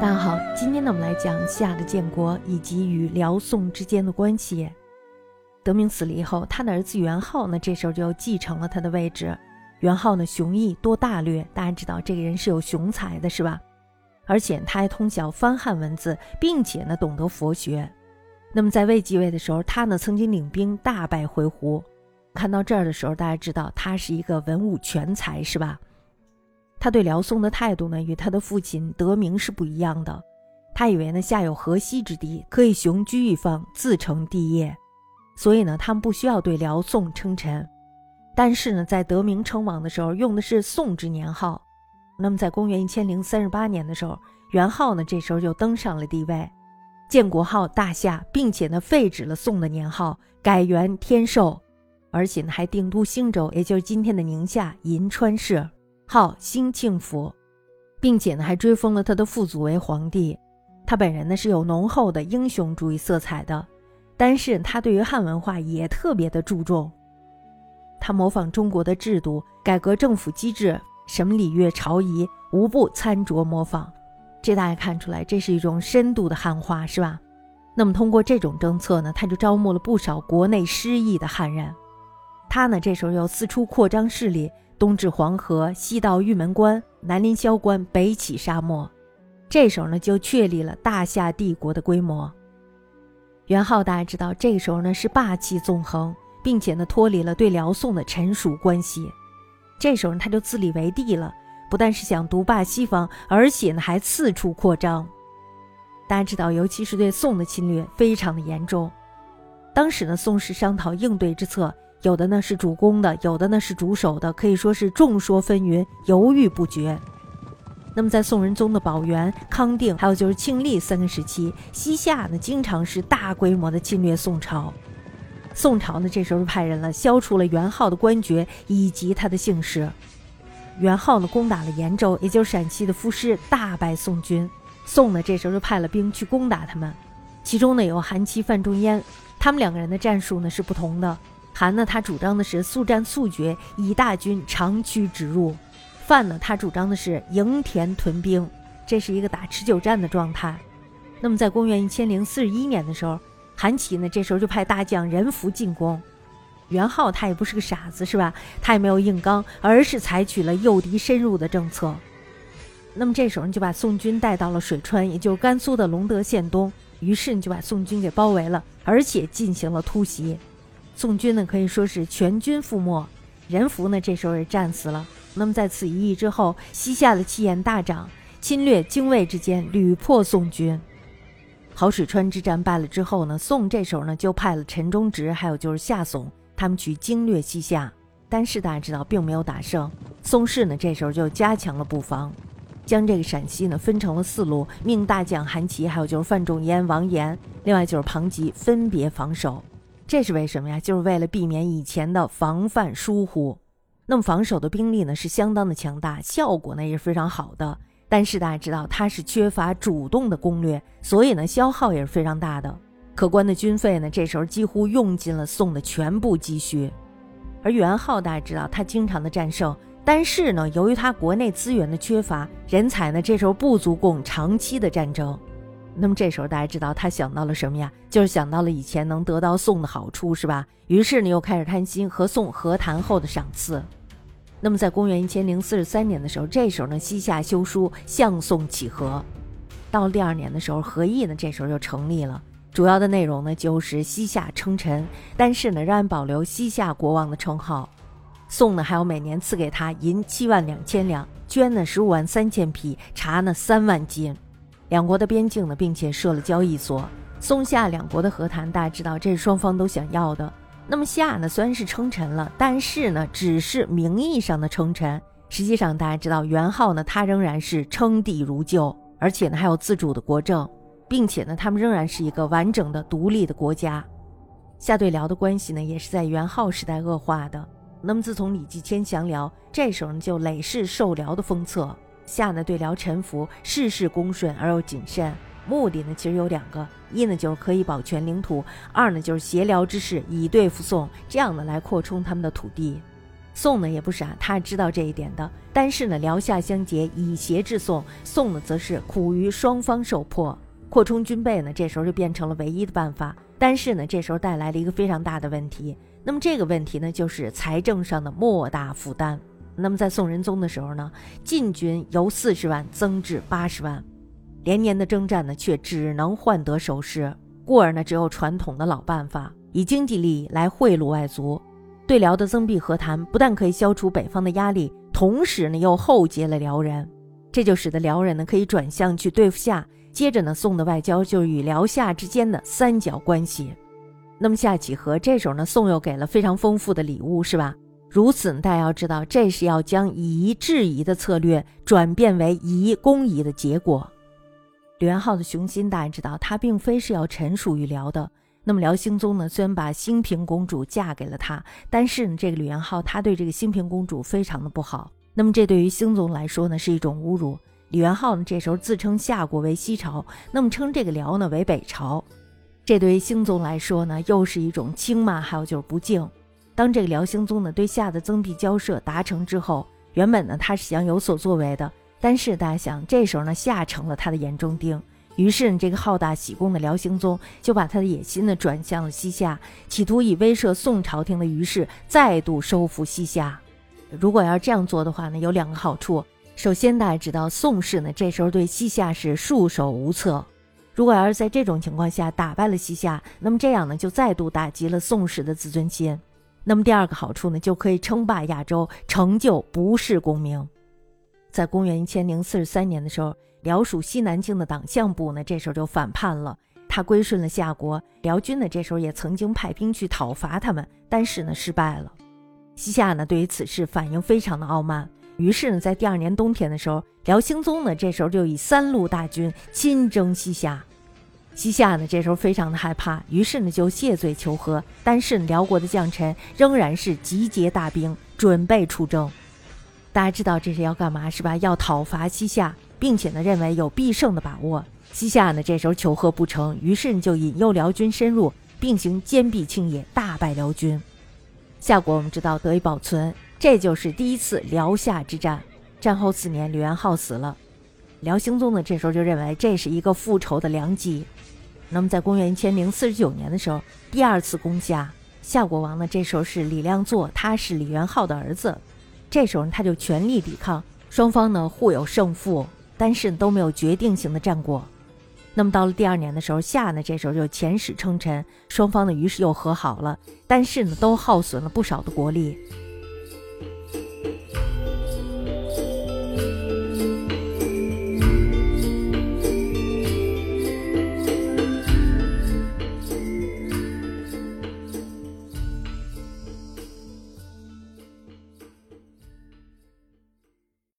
大家好，今天呢，我们来讲西夏的建国以及与辽宋之间的关系。德明死了以后，他的儿子元昊呢，这时候就继承了他的位置。元昊呢，雄毅多大略，大家知道这个人是有雄才的，是吧？而且他还通晓翻汉文字，并且呢，懂得佛学。那么在未继位的时候，他呢，曾经领兵大败回鹘。看到这儿的时候，大家知道他是一个文武全才，是吧？他对辽宋的态度呢，与他的父亲德明是不一样的。他以为呢，下有河西之地，可以雄居一方，自成帝业，所以呢，他们不需要对辽宋称臣。但是呢，在德明称王的时候，用的是宋之年号。那么，在公元一千零三十八年的时候，元昊呢，这时候就登上了帝位，建国号大夏，并且呢，废止了宋的年号，改元天寿，而且呢，还定都兴州，也就是今天的宁夏银川市。号兴庆府，并且呢还追封了他的父祖为皇帝。他本人呢是有浓厚的英雄主义色彩的，但是他对于汉文化也特别的注重。他模仿中国的制度，改革政府机制，什么礼乐朝仪无不参酌模仿。这大家看出来，这是一种深度的汉化，是吧？那么通过这种政策呢，他就招募了不少国内失意的汉人。他呢这时候又四处扩张势力。东至黄河，西到玉门关，南临萧关，北起沙漠。这时候呢，就确立了大夏帝国的规模。元昊大家知道，这时候呢是霸气纵横，并且呢脱离了对辽宋的臣属关系。这时候呢他就自立为帝了，不但是想独霸西方，而且呢还四处扩张。大家知道，尤其是对宋的侵略非常的严重。当时呢，宋氏商讨应对之策。有的呢是主攻的，有的呢是主守的，可以说是众说纷纭，犹豫不决。那么在宋仁宗的宝元、康定，还有就是庆历三个时期，西夏呢经常是大规模的侵略宋朝。宋朝呢这时候派人了，消除了元昊的官爵以及他的姓氏。元昊呢攻打了延州，也就是陕西的夫师，大败宋军。宋呢这时候就派了兵去攻打他们，其中呢有韩琦、范仲淹，他们两个人的战术呢是不同的。韩呢，他主张的是速战速决，以大军长驱直入；范呢，他主张的是营田屯兵，这是一个打持久战的状态。那么，在公元一千零四十一年的时候，韩琦呢，这时候就派大将任福进攻。元昊他也不是个傻子，是吧？他也没有硬刚，而是采取了诱敌深入的政策。那么这时候就把宋军带到了水川，也就是甘肃的隆德县东，于是你就把宋军给包围了，而且进行了突袭。宋军呢可以说是全军覆没，任福呢这时候也战死了。那么在此一役之后，西夏的气焰大涨，侵略泾渭之间屡破宋军。好水川之战败了之后呢，宋这时候呢就派了陈忠直，还有就是夏竦，他们去经略西夏。但是大家知道，并没有打胜。宋氏呢这时候就加强了布防，将这个陕西呢分成了四路，命大将韩琦，还有就是范仲淹、王延，另外就是庞吉分别防守。这是为什么呀？就是为了避免以前的防范疏忽。那么防守的兵力呢是相当的强大，效果呢也是非常好的。但是大家知道，它是缺乏主动的攻略，所以呢消耗也是非常大的。可观的军费呢，这时候几乎用尽了宋的全部积蓄。而元昊大家知道，他经常的战胜，但是呢，由于他国内资源的缺乏，人才呢这时候不足供长期的战争。那么这时候大家知道他想到了什么呀？就是想到了以前能得到宋的好处，是吧？于是呢又开始贪心和宋和谈后的赏赐。那么在公元一千零四十三年的时候，这时候呢西夏修书向宋乞和。到了第二年的时候，和议呢这时候就成立了，主要的内容呢就是西夏称臣，但是呢仍然保留西夏国王的称号。宋呢还要每年赐给他银七万两千两，绢呢十五万三千匹，茶呢三万斤。两国的边境呢，并且设了交易所。松夏两国的和谈，大家知道这是双方都想要的。那么夏呢，虽然是称臣了，但是呢，只是名义上的称臣。实际上，大家知道元昊呢，他仍然是称帝如旧，而且呢，还有自主的国政，并且呢，他们仍然是一个完整的独立的国家。夏对辽的关系呢，也是在元昊时代恶化的。那么自从李继迁降辽，这时候呢，就累世受辽的封册。夏呢对辽臣服，事事恭顺而又谨慎，目的呢其实有两个：一呢就是可以保全领土；二呢就是协辽之势以对付宋，这样呢来扩充他们的土地。宋呢也不傻，他知道这一点的。但是呢，辽夏相结，以协制宋，宋呢则是苦于双方受迫，扩充军备呢，这时候就变成了唯一的办法。但是呢，这时候带来了一个非常大的问题。那么这个问题呢，就是财政上的莫大负担。那么在宋仁宗的时候呢，禁军由四十万增至八十万，连年的征战呢，却只能换得守势，故而呢，只有传统的老办法，以经济利益来贿赂外族。对辽的增币和谈，不但可以消除北方的压力，同时呢，又厚结了辽人，这就使得辽人呢可以转向去对付夏。接着呢，宋的外交就是与辽夏之间的三角关系。那么夏启和这时候呢，宋又给了非常丰富的礼物，是吧？如此，大家要知道，这是要将夷制夷的策略转变为夷攻夷的结果。李元昊的雄心，大家知道，他并非是要臣属于辽的。那么辽兴宗呢，虽然把兴平公主嫁给了他，但是呢，这个李元昊他对这个兴平公主非常的不好。那么这对于兴宗来说呢，是一种侮辱。李元昊呢，这时候自称夏国为西朝，那么称这个辽呢为北朝，这对于兴宗来说呢，又是一种轻慢，还有就是不敬。当这个辽兴宗呢对夏的增币交涉达成之后，原本呢他是想有所作为的，但是大家想，这时候呢夏成了他的眼中钉，于是呢这个好大喜功的辽兴宗就把他的野心呢转向了西夏，企图以威慑宋朝廷的于氏再度收复西夏。如果要这样做的话呢，有两个好处。首先，大家知道宋氏呢这时候对西夏是束手无策，如果要是在这种情况下打败了西夏，那么这样呢就再度打击了宋氏的自尊心。那么第二个好处呢，就可以称霸亚洲，成就不世功名。在公元一千零四十三年的时候，辽属西南境的党项部呢，这时候就反叛了，他归顺了夏国。辽军呢，这时候也曾经派兵去讨伐他们，但是呢，失败了。西夏呢，对于此事反应非常的傲慢，于是呢，在第二年冬天的时候，辽兴宗呢，这时候就以三路大军亲征西夏。西夏呢，这时候非常的害怕，于是呢就谢罪求和。但是辽国的将臣仍然是集结大兵，准备出征。大家知道这是要干嘛是吧？要讨伐西夏，并且呢认为有必胜的把握。西夏呢这时候求和不成，于是呢就引诱辽军深入，并行坚壁清野，大败辽军。夏国我们知道得以保存，这就是第一次辽夏之战。战后四年，吕元昊死了，辽兴宗呢这时候就认为这是一个复仇的良机。那么，在公元一千零四十九年的时候，第二次攻下，夏国王呢，这时候是李亮作，他是李元昊的儿子。这时候他就全力抵抗，双方呢互有胜负，但是都没有决定性的战果。那么到了第二年的时候，夏呢这时候就遣使称臣，双方呢于是又和好了，但是呢都耗损了不少的国力。